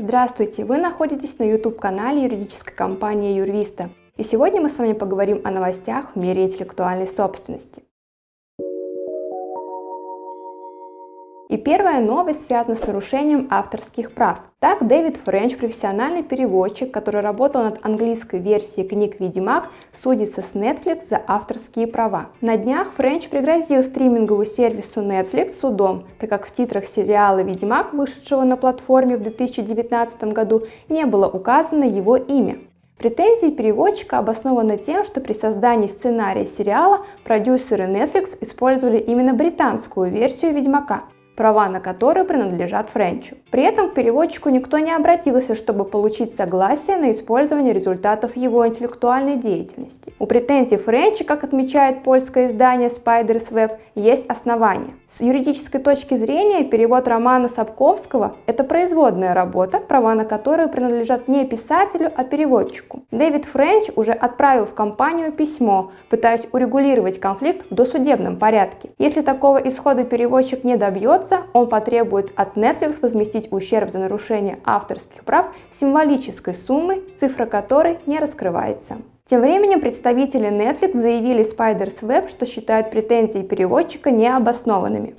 Здравствуйте! Вы находитесь на YouTube-канале юридической компании Юрвиста. И сегодня мы с вами поговорим о новостях в мире интеллектуальной собственности. И первая новость связана с нарушением авторских прав. Так, Дэвид Френч, профессиональный переводчик, который работал над английской версией книг «Ведьмак», судится с Netflix за авторские права. На днях Френч пригрозил стриминговому сервису Netflix судом, так как в титрах сериала «Ведьмак», вышедшего на платформе в 2019 году, не было указано его имя. Претензии переводчика обоснованы тем, что при создании сценария сериала продюсеры Netflix использовали именно британскую версию «Ведьмака», права на которые принадлежат Френчу. При этом к переводчику никто не обратился, чтобы получить согласие на использование результатов его интеллектуальной деятельности. У претензий Френча, как отмечает польское издание Spider's Web, есть основания. С юридической точки зрения перевод романа Сапковского – это производная работа, права на которую принадлежат не писателю, а переводчику. Дэвид Френч уже отправил в компанию письмо, пытаясь урегулировать конфликт в досудебном порядке. Если такого исхода переводчик не добьется, добьется, он потребует от Netflix возместить ущерб за нарушение авторских прав символической суммой, цифра которой не раскрывается. Тем временем представители Netflix заявили Spider's Web, что считают претензии переводчика необоснованными.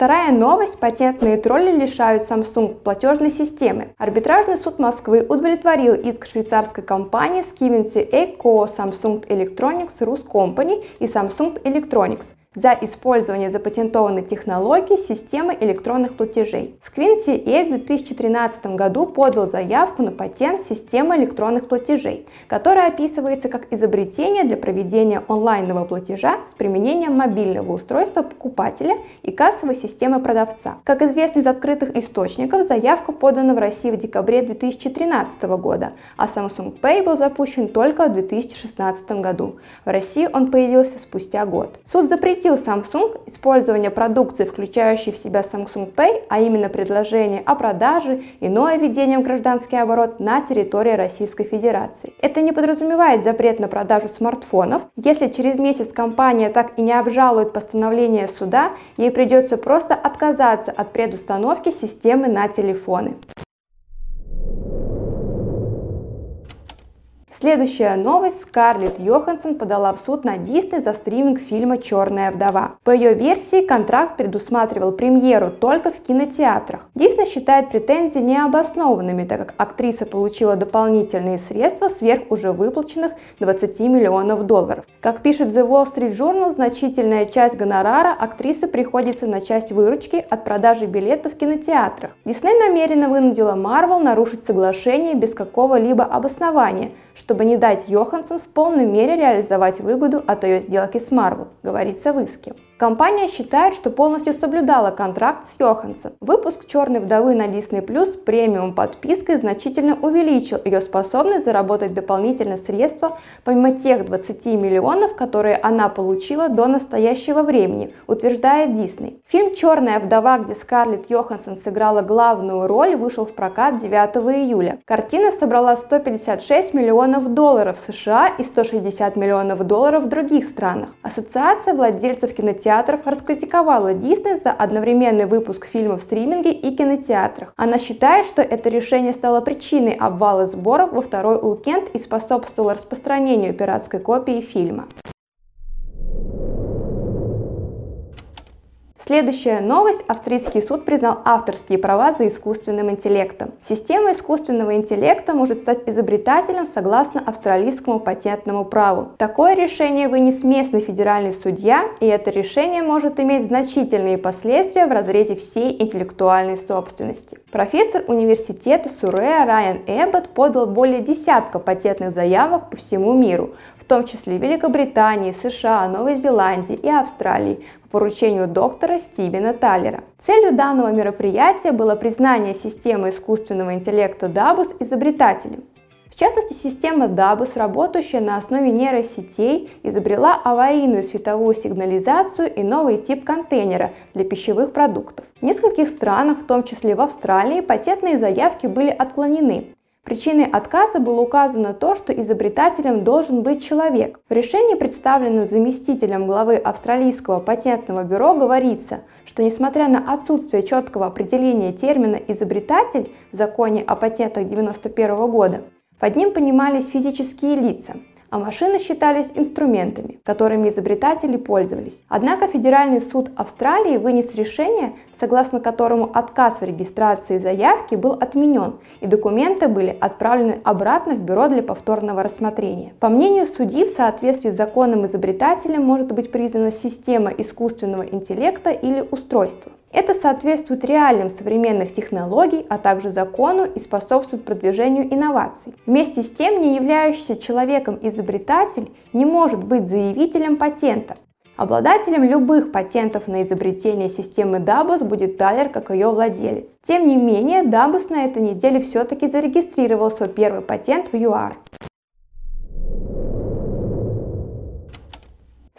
Вторая новость. Патентные тролли лишают Samsung платежной системы. Арбитражный суд Москвы удовлетворил иск швейцарской компании Skivinci Eco Samsung Electronics Rus Company и Samsung Electronics за использование запатентованной технологии системы электронных платежей. Сквинси Эй в 2013 году подал заявку на патент системы электронных платежей, которая описывается как изобретение для проведения онлайнового платежа с применением мобильного устройства покупателя и кассовой системы продавца. Как известно из открытых источников, заявка подана в России в декабре 2013 года, а Samsung Pay был запущен только в 2016 году. В России он появился спустя год. Суд запретил запретил Samsung использование продукции, включающей в себя Samsung Pay, а именно предложение о продаже, иное введение в гражданский оборот на территории Российской Федерации. Это не подразумевает запрет на продажу смартфонов. Если через месяц компания так и не обжалует постановление суда, ей придется просто отказаться от предустановки системы на телефоны. Следующая новость. Скарлетт Йоханссон подала в суд на Дисней за стриминг фильма «Черная вдова». По ее версии, контракт предусматривал премьеру только в кинотеатрах. Дисней считает претензии необоснованными, так как актриса получила дополнительные средства сверх уже выплаченных 20 миллионов долларов. Как пишет The Wall Street Journal, значительная часть гонорара актрисы приходится на часть выручки от продажи билетов в кинотеатрах. Дисней намеренно вынудила Марвел нарушить соглашение без какого-либо обоснования – чтобы не дать Йоханссон в полной мере реализовать выгоду от ее сделки с Marvel, говорится в иске. Компания считает, что полностью соблюдала контракт с Йоханссон. Выпуск «Черной вдовы» на Disney Plus премиум подпиской значительно увеличил ее способность заработать дополнительные средства, помимо тех 20 миллионов, которые она получила до настоящего времени, утверждает Disney. Фильм «Черная вдова», где Скарлетт Йоханссон сыграла главную роль, вышел в прокат 9 июля. Картина собрала 156 миллионов долларов США и 160 миллионов долларов в других странах. Ассоциация владельцев кинотеатров кинотеатров раскритиковала Дисней за одновременный выпуск фильмов в стриминге и кинотеатрах. Она считает, что это решение стало причиной обвала сборов во второй уикенд и способствовало распространению пиратской копии фильма. Следующая новость. Австрийский суд признал авторские права за искусственным интеллектом. Система искусственного интеллекта может стать изобретателем согласно австралийскому патентному праву. Такое решение вынес местный федеральный судья, и это решение может иметь значительные последствия в разрезе всей интеллектуальной собственности. Профессор университета Сурея Райан Эббот подал более десятка патентных заявок по всему миру, том числе Великобритании, США, Новой Зеландии и Австралии, поручению доктора Стивена Таллера. Целью данного мероприятия было признание системы искусственного интеллекта DABUS изобретателем. В частности, система DABUS, работающая на основе нейросетей, изобрела аварийную световую сигнализацию и новый тип контейнера для пищевых продуктов. В нескольких странах, в том числе в Австралии, патентные заявки были отклонены. Причиной отказа было указано то, что изобретателем должен быть человек. В решении, представленном заместителем главы Австралийского патентного бюро, говорится, что несмотря на отсутствие четкого определения термина «изобретатель» в законе о патентах 1991 года, под ним понимались физические лица, а машины считались инструментами, которыми изобретатели пользовались. Однако Федеральный суд Австралии вынес решение, согласно которому отказ в регистрации заявки был отменен, и документы были отправлены обратно в бюро для повторного рассмотрения. По мнению судьи, в соответствии с законом изобретателем может быть признана система искусственного интеллекта или устройство. Это соответствует реалиям современных технологий, а также закону и способствует продвижению инноваций. Вместе с тем, не являющийся человеком изобретатель не может быть заявителем патента. Обладателем любых патентов на изобретение системы DABUS будет Тайлер как ее владелец. Тем не менее, DABUS на этой неделе все-таки зарегистрировал свой первый патент в ЮАР.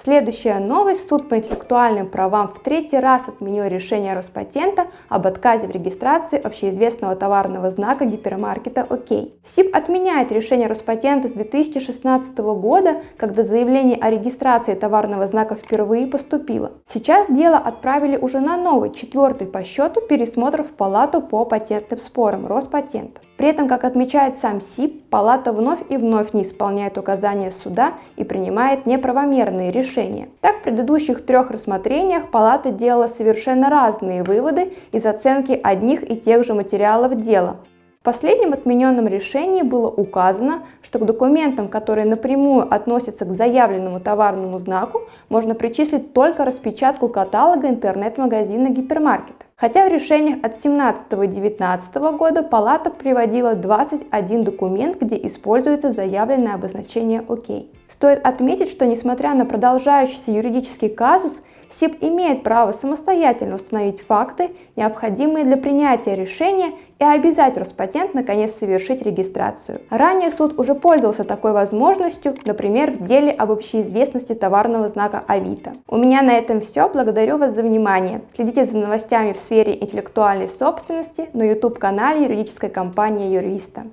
Следующая новость. Суд по интеллектуальным правам в третий раз отменил решение Роспатента об отказе в регистрации общеизвестного товарного знака гипермаркета ОК. СИП отменяет решение Роспатента с 2016 года, когда заявление о регистрации товарного знака впервые поступило. Сейчас дело отправили уже на новый, четвертый по счету пересмотр в Палату по патентным спорам Роспатента. При этом, как отмечает сам СИП, палата вновь и вновь не исполняет указания суда и принимает неправомерные решения. Так, в предыдущих трех рассмотрениях палата делала совершенно разные выводы из оценки одних и тех же материалов дела, в последнем отмененном решении было указано, что к документам, которые напрямую относятся к заявленному товарному знаку, можно причислить только распечатку каталога интернет-магазина гипермаркета. Хотя в решениях от 17 и 19 года палата приводила 21 документ, где используется заявленное обозначение «ОК». Стоит отметить, что несмотря на продолжающийся юридический казус, СИП имеет право самостоятельно установить факты, необходимые для принятия решения и обязать Роспатент наконец совершить регистрацию. Ранее суд уже пользовался такой возможностью, например, в деле об общеизвестности товарного знака Авито. У меня на этом все. Благодарю вас за внимание. Следите за новостями в сфере интеллектуальной собственности на YouTube-канале юридической компании Юрвиста.